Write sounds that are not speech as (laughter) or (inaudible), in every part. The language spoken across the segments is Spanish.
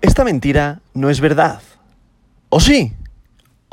Esta mentira no es verdad. ¿O sí?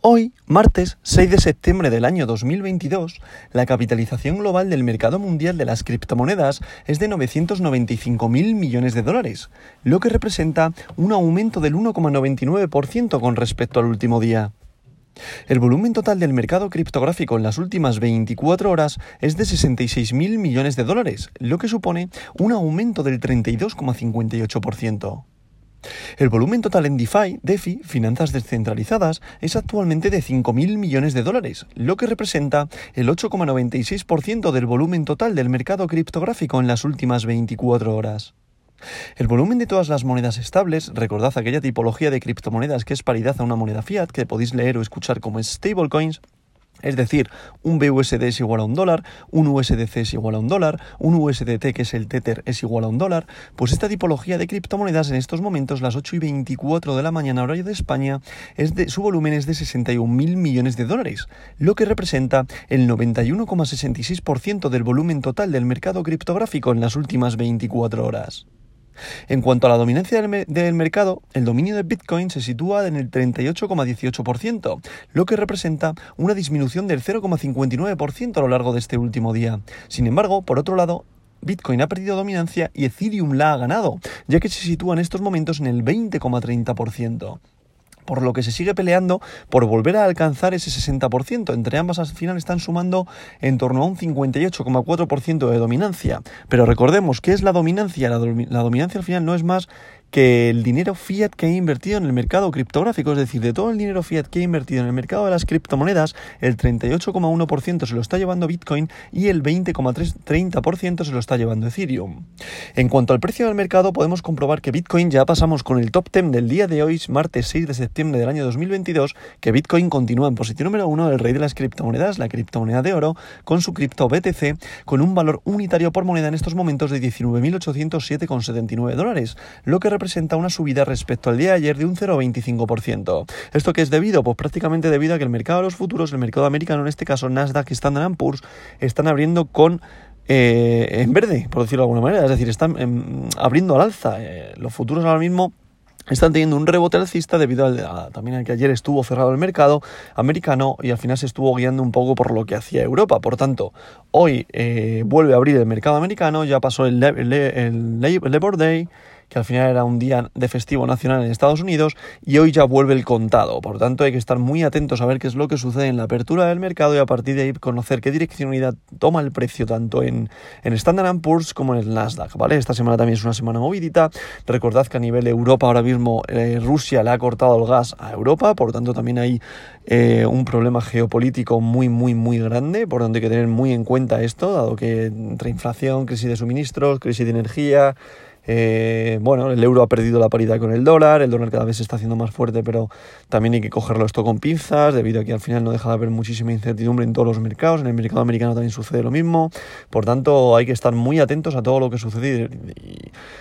Hoy, martes 6 de septiembre del año 2022, la capitalización global del mercado mundial de las criptomonedas es de 995.000 millones de dólares, lo que representa un aumento del 1,99% con respecto al último día. El volumen total del mercado criptográfico en las últimas 24 horas es de 66.000 millones de dólares, lo que supone un aumento del 32,58%. El volumen total en DeFi, DeFi, finanzas descentralizadas, es actualmente de 5.000 millones de dólares, lo que representa el 8,96% del volumen total del mercado criptográfico en las últimas 24 horas. El volumen de todas las monedas estables, recordad aquella tipología de criptomonedas que es paridad a una moneda fiat, que podéis leer o escuchar como stablecoins, es decir, un BUSD es igual a un dólar, un USDC es igual a un dólar, un USDT que es el Tether es igual a un dólar, pues esta tipología de criptomonedas en estos momentos, las 8 y 24 de la mañana horario de España, es de, su volumen es de 61 mil millones de dólares, lo que representa el 91,66% del volumen total del mercado criptográfico en las últimas 24 horas. En cuanto a la dominancia del, mercado, el dominio de Bitcoin se sitúa en el 38,18%, lo que representa una disminución del 0,59% a lo largo de este último día. Sin embargo, por otro lado, Bitcoin ha perdido dominancia y Ethereum la ha ganado, ya que se sitúa en estos momentos en el 20,30% por lo que se sigue peleando por volver a alcanzar ese 60%. Entre ambas al final están sumando en torno a un 58,4% de dominancia. Pero recordemos, ¿qué es la dominancia? La, la, dominancia al final no es más que el dinero fiat que ha invertido en el mercado criptográfico, es decir, de todo el dinero fiat que ha invertido en el mercado de las criptomonedas, el 38,1% se lo está llevando Bitcoin y el 20,30% se lo está llevando Ethereum. En cuanto al precio del mercado, podemos comprobar que Bitcoin ya pasamos con el top 10 del día de hoy, martes 6 de septiembre del año 2022, que Bitcoin continúa en posición número 1 del rey de las criptomonedas, la criptomoneda de oro, con su cripto BTC, con un valor unitario por moneda en estos momentos de 19.807,79 dólares, lo que representa presenta una subida respecto al día de ayer de un 0,25%. ¿Esto qué es debido? Pues prácticamente debido a que el mercado de los futuros, el mercado americano, en este caso Nasdaq y Standard Poor's, están abriendo con eh, en verde, por decirlo de alguna manera. Es decir, están em, abriendo al alza. Eh, los futuros ahora mismo están teniendo un rebote alcista debido a, también a que ayer estuvo cerrado el mercado americano y al final se estuvo guiando un poco por lo que hacía Europa. Por tanto, hoy eh, vuelve a abrir el mercado americano, ya pasó el, el Labor Day que al final era un día de festivo nacional en Estados Unidos y hoy ya vuelve el contado. Por tanto, hay que estar muy atentos a ver qué es lo que sucede en la apertura del mercado y a partir de ahí conocer qué direccionalidad toma el precio tanto en, en Standard Poor's como en el Nasdaq, ¿vale? Esta semana también es una semana movidita. Recordad que a nivel Europa ahora mismo eh, Rusia le ha cortado el gas a Europa, por tanto también hay eh, un problema geopolítico muy, muy, muy grande, por tanto hay que tener muy en cuenta esto, dado que entre inflación, crisis de suministros, crisis de energía, eh, bueno, el euro ha perdido la paridad con el dólar, el dólar cada vez se está haciendo más fuerte, pero también hay que cogerlo esto con pinzas, debido a que al final no deja de haber muchísima incertidumbre en todos los mercados, en el mercado americano también sucede lo mismo, por tanto hay que estar muy atentos a todo lo que sucede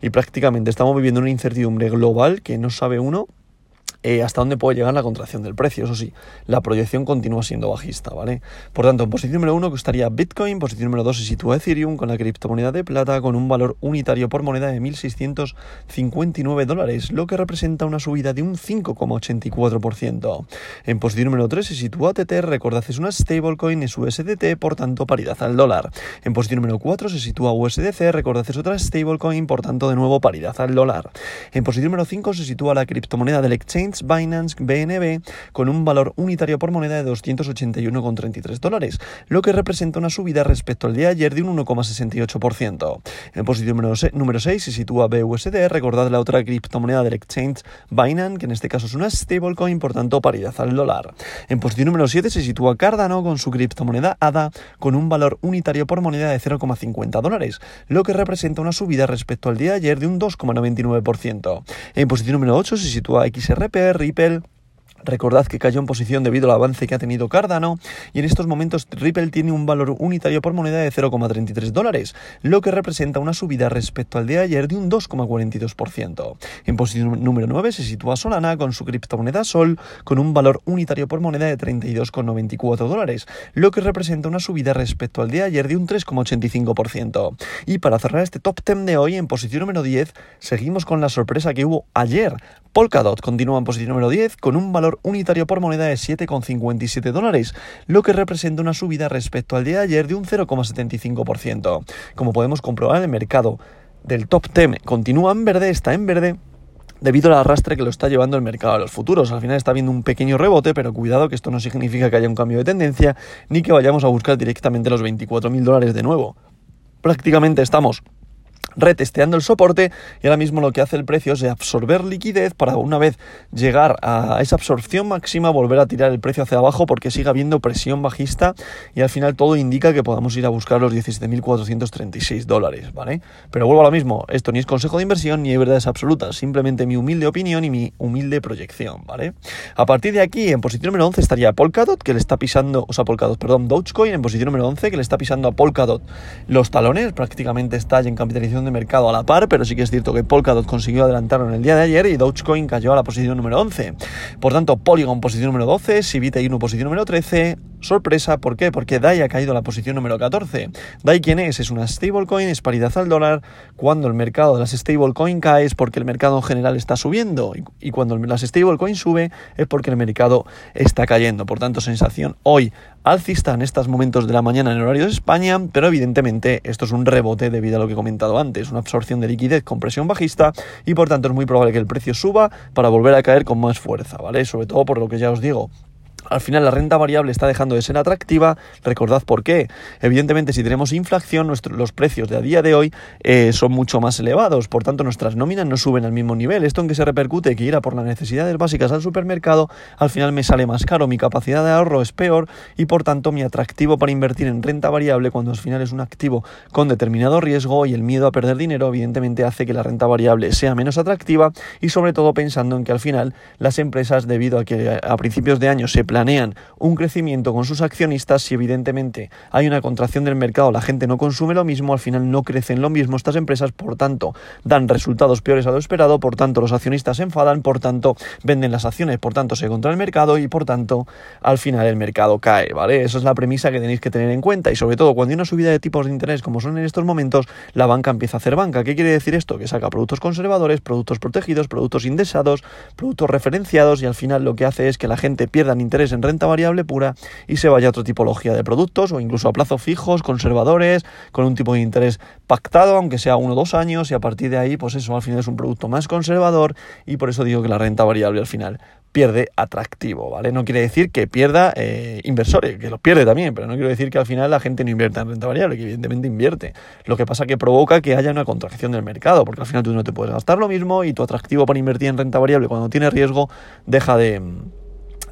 y prácticamente estamos viviendo una incertidumbre global que no sabe uno eh, hasta dónde puede llegar la contracción del precio. Eso sí, la proyección continúa siendo bajista, ¿vale? Por tanto, en posición número uno estaría Bitcoin, posición número dos se sitúa Ethereum con la criptomoneda de plata con un valor unitario por moneda de 1.659 dólares, lo que representa una subida de un 5,84%. En posición número 3 se sitúa Tether, recordad es una stablecoin, es USDT, por tanto paridad al dólar. En posición número 4 se sitúa USDC, recordad es otra stablecoin, por tanto de nuevo paridad al dólar. En posición número 5 se sitúa la criptomoneda del exchange Binance BNB con un valor unitario por moneda de 281,33 dólares, lo que representa una subida respecto al día de ayer de un 1,68%. En posición número 6 se sitúa BUSD, recordad la otra criptomoneda del exchange Binance, que en este caso es una stablecoin, por tanto paridad al dólar. En posición número 7 se sitúa Cardano con su criptomoneda ADA con un valor unitario por moneda de 0,50 dólares, lo que representa una subida respecto al día de ayer de un 2,99%. En posición número 8 se sitúa XRP Ripple Recordad que cayó en posición debido al avance que ha tenido Cardano y en estos momentos Ripple tiene un valor unitario por moneda de 0,33 dólares, lo que representa una subida respecto al de ayer de un 2,42%. En posición número 9 se sitúa Solana con su criptomoneda Sol con un valor unitario por moneda de 32,94 dólares, lo que representa una subida respecto al de ayer de un 3,85%. Y para cerrar este top 10 de hoy en posición número 10 seguimos con la sorpresa que hubo ayer. Polkadot continúa en posición número 10 con un valor unitario por moneda de 7,57 dólares, lo que representa una subida respecto al día de ayer de un 0,75%. Como podemos comprobar, el mercado del top 10 continúa en verde, está en verde debido al arrastre que lo está llevando el mercado a los futuros. Al final está habiendo un pequeño rebote, pero cuidado que esto no significa que haya un cambio de tendencia ni que vayamos a buscar directamente los 24.000 dólares de nuevo. Prácticamente estamos retesteando el soporte y ahora mismo lo que hace el precio es absorber liquidez para una vez llegar a esa absorción máxima volver a tirar el precio hacia abajo porque sigue habiendo presión bajista y al final todo indica que podamos ir a buscar los 17.436 dólares, ¿vale? Pero vuelvo a lo mismo, esto ni es consejo de inversión ni es verdades absolutas, simplemente mi humilde opinión y mi humilde proyección, ¿vale? A partir de aquí, en posición número 11 estaría Polkadot, que le está pisando, o sea, Polkadot, perdón, Dogecoin en posición número 11, que le está pisando a Polkadot los talones, prácticamente está ya en capitalización de mercado a la par, pero sí que es cierto que Polkadot consiguió adelantarlo en el día de ayer y Dogecoin cayó a la posición número 11. Por tanto, Polygon posición número 12, Sivita Inu posición número 13. Sorpresa, ¿por qué? Porque DAI ha caído a la posición número 14. DAI, ¿quién es? Es una stablecoin, es paridad al dólar. Cuando el mercado de las stablecoin cae es porque el mercado en general está subiendo. Y, cuando las stablecoin sube es porque el mercado está cayendo. Por tanto, sensación hoy alcista en estos momentos de la mañana en horario de España, pero evidentemente esto es un rebote debido a lo que he comentado antes, una absorción de liquidez con presión bajista y por tanto es muy probable que el precio suba para volver a caer con más fuerza, ¿vale? Sobre todo por lo que ya os digo, al final la renta variable está dejando de ser atractiva. Recordad por qué. Evidentemente, si tenemos inflación, los precios de a día de hoy eh, son mucho más elevados. Por tanto, nuestras nóminas no suben al mismo nivel. Esto en que se repercute que ir a por las necesidades básicas al supermercado, al final me sale más caro. Mi capacidad de ahorro es peor y por tanto mi atractivo para invertir en renta variable cuando al final es un activo con determinado riesgo y el miedo a perder dinero, evidentemente hace que la renta variable sea menos atractiva y sobre todo pensando en que al final las empresas, debido a que a principios de año se planean un crecimiento con sus accionistas, si evidentemente hay una contracción del mercado, la gente no consume lo mismo, al final no crecen lo mismo estas empresas, por tanto dan resultados peores a lo esperado, por tanto los accionistas se enfadan, por tanto venden las acciones, por tanto se controla el mercado y por tanto al final el mercado cae, ¿vale? Eso es la premisa que tenéis que tener en cuenta y sobre todo cuando hay una subida de tipos de interés como son en estos momentos, la banca empieza a hacer banca. ¿Qué quiere decir esto? Que saca productos conservadores, productos protegidos, productos indexados, productos referenciados y al final lo que hace es que la gente pierda interés en renta variable pura y se vaya a otra tipología de productos o incluso a plazos fijos, conservadores, con un tipo de interés pactado, aunque sea uno o dos años, y a partir de ahí, pues eso al final es un producto más conservador y por eso digo que la renta variable al final pierde atractivo, ¿vale? No quiere decir que pierda eh, inversores, que los pierde también, pero no quiero decir que al final la gente no invierta en renta variable, que evidentemente invierte. Lo que pasa que provoca que haya una contracción del mercado, porque al final tú no te puedes gastar lo mismo y tu atractivo para invertir en renta variable cuando tiene riesgo deja de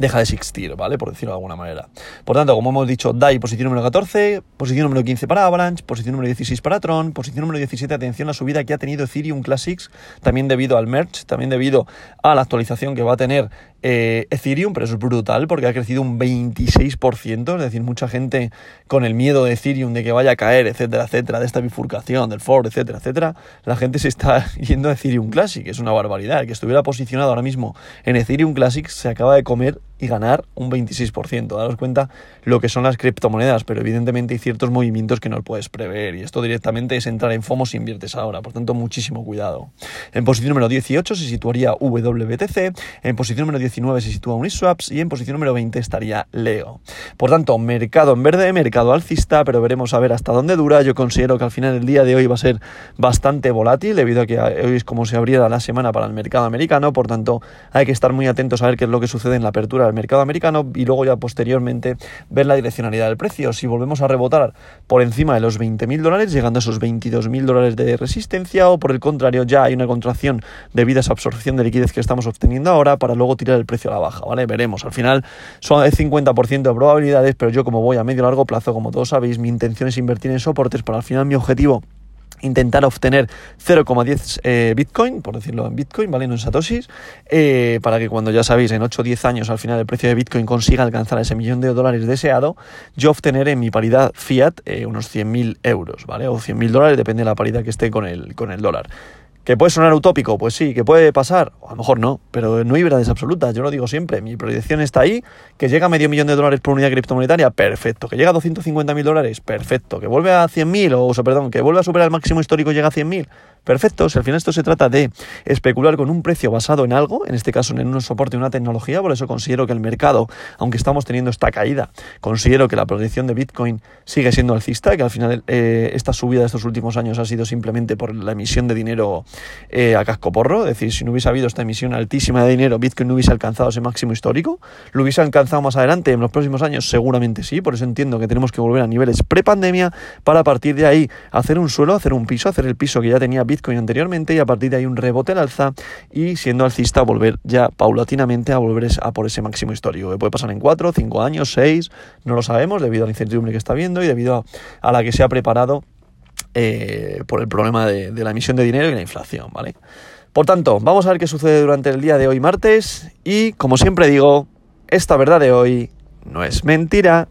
deja de existir, ¿vale? Por decirlo de alguna manera. Por tanto, como hemos dicho, DAI posición número 14, posición número 15 para Avalanche, posición número 16 para Tron, posición número 17, atención la subida que ha tenido Ethereum Classics, también debido al merge, también debido a la actualización que va a tener eh, Ethereum, pero eso es brutal porque ha crecido un 26%, es decir, mucha gente con el miedo de Ethereum de que vaya a caer, etcétera, etcétera, de esta bifurcación, del Ford, etcétera, etcétera, la gente se está (laughs) yendo a Ethereum Classic, es una barbaridad. El que estuviera posicionado ahora mismo en Ethereum Classic se acaba de comer y ganar un 26%. Daros cuenta lo que son las criptomonedas, pero evidentemente hay ciertos movimientos que no puedes prever y esto directamente es entrar en FOMO si inviertes ahora, por tanto muchísimo cuidado. En posición número 18 se situaría WBTC, en posición número 19 se sitúa Uniswaps y en posición número 20 estaría Leo. Por tanto, mercado en verde, mercado alcista, pero veremos a ver hasta dónde dura. Yo considero que al final el día de hoy va a ser bastante volátil debido a que hoy es como si abriera la semana para el mercado americano, por tanto hay que estar muy atentos a ver qué es lo que sucede en la apertura mercado americano y luego ya posteriormente ver la direccionalidad del precio. Si volvemos a rebotar por encima de los 20.000 dólares, llegando a esos 22.000 dólares de resistencia o por el contrario ya hay una contracción debido a esa absorción de liquidez que estamos obteniendo ahora para luego tirar el precio a la baja, ¿vale? Veremos. Al final son de 50% de probabilidades, pero yo como voy a medio largo plazo, como todos sabéis, mi intención es invertir en soportes para al final mi objetivo intentar obtener 0,10 eh, Bitcoin, por decirlo en Bitcoin, ¿vale? No en Satoshis, eh, para que cuando ya sabéis, en 8 o 10 años al final el precio de Bitcoin consiga alcanzar ese millón de dólares deseado, yo obtener en mi paridad fiat eh, unos 100.000 euros, ¿vale? O 100.000 dólares, depende de la paridad que esté con el, con el dólar. ¿Que puede sonar utópico? Pues sí, que puede pasar, o a lo mejor no, pero no hay verdades absolutas, yo lo digo siempre, mi proyección está ahí, que llega a medio millón de dólares por unidad criptomonetaria, perfecto, que llega a 250.000 dólares, perfecto, que vuelve a 100.000, o, o sea, perdón, que vuelve a superar el máximo histórico y llega a 100.000, Perfecto, si al final esto se trata de especular con un precio basado en algo, en este caso en un soporte de una tecnología, por eso considero que el mercado, aunque estamos teniendo esta caída, considero que la proyección de Bitcoin sigue siendo alcista, que al final eh, esta subida de estos últimos años ha sido simplemente por la emisión de dinero eh, a casco porro, es decir, si no hubiese habido esta emisión altísima de dinero, Bitcoin no hubiese alcanzado ese máximo histórico, lo hubiese alcanzado más adelante en los próximos años, seguramente sí, por eso entiendo que tenemos que volver a niveles prepandemia para a partir de ahí hacer un suelo, hacer un piso, hacer el piso que ya tenía Bitcoin anteriormente y a partir de ahí un rebote al alza y siendo alcista volver ya paulatinamente a volver a por ese máximo histórico, que puede pasar en 4, 5 años, 6, no lo sabemos debido a la incertidumbre que está viendo y debido a, la que se ha preparado eh, por el problema de, de la emisión de dinero y la inflación, ¿vale? Por tanto, vamos a ver qué sucede durante el día de hoy martes y, como siempre digo, esta verdad de hoy no es mentira.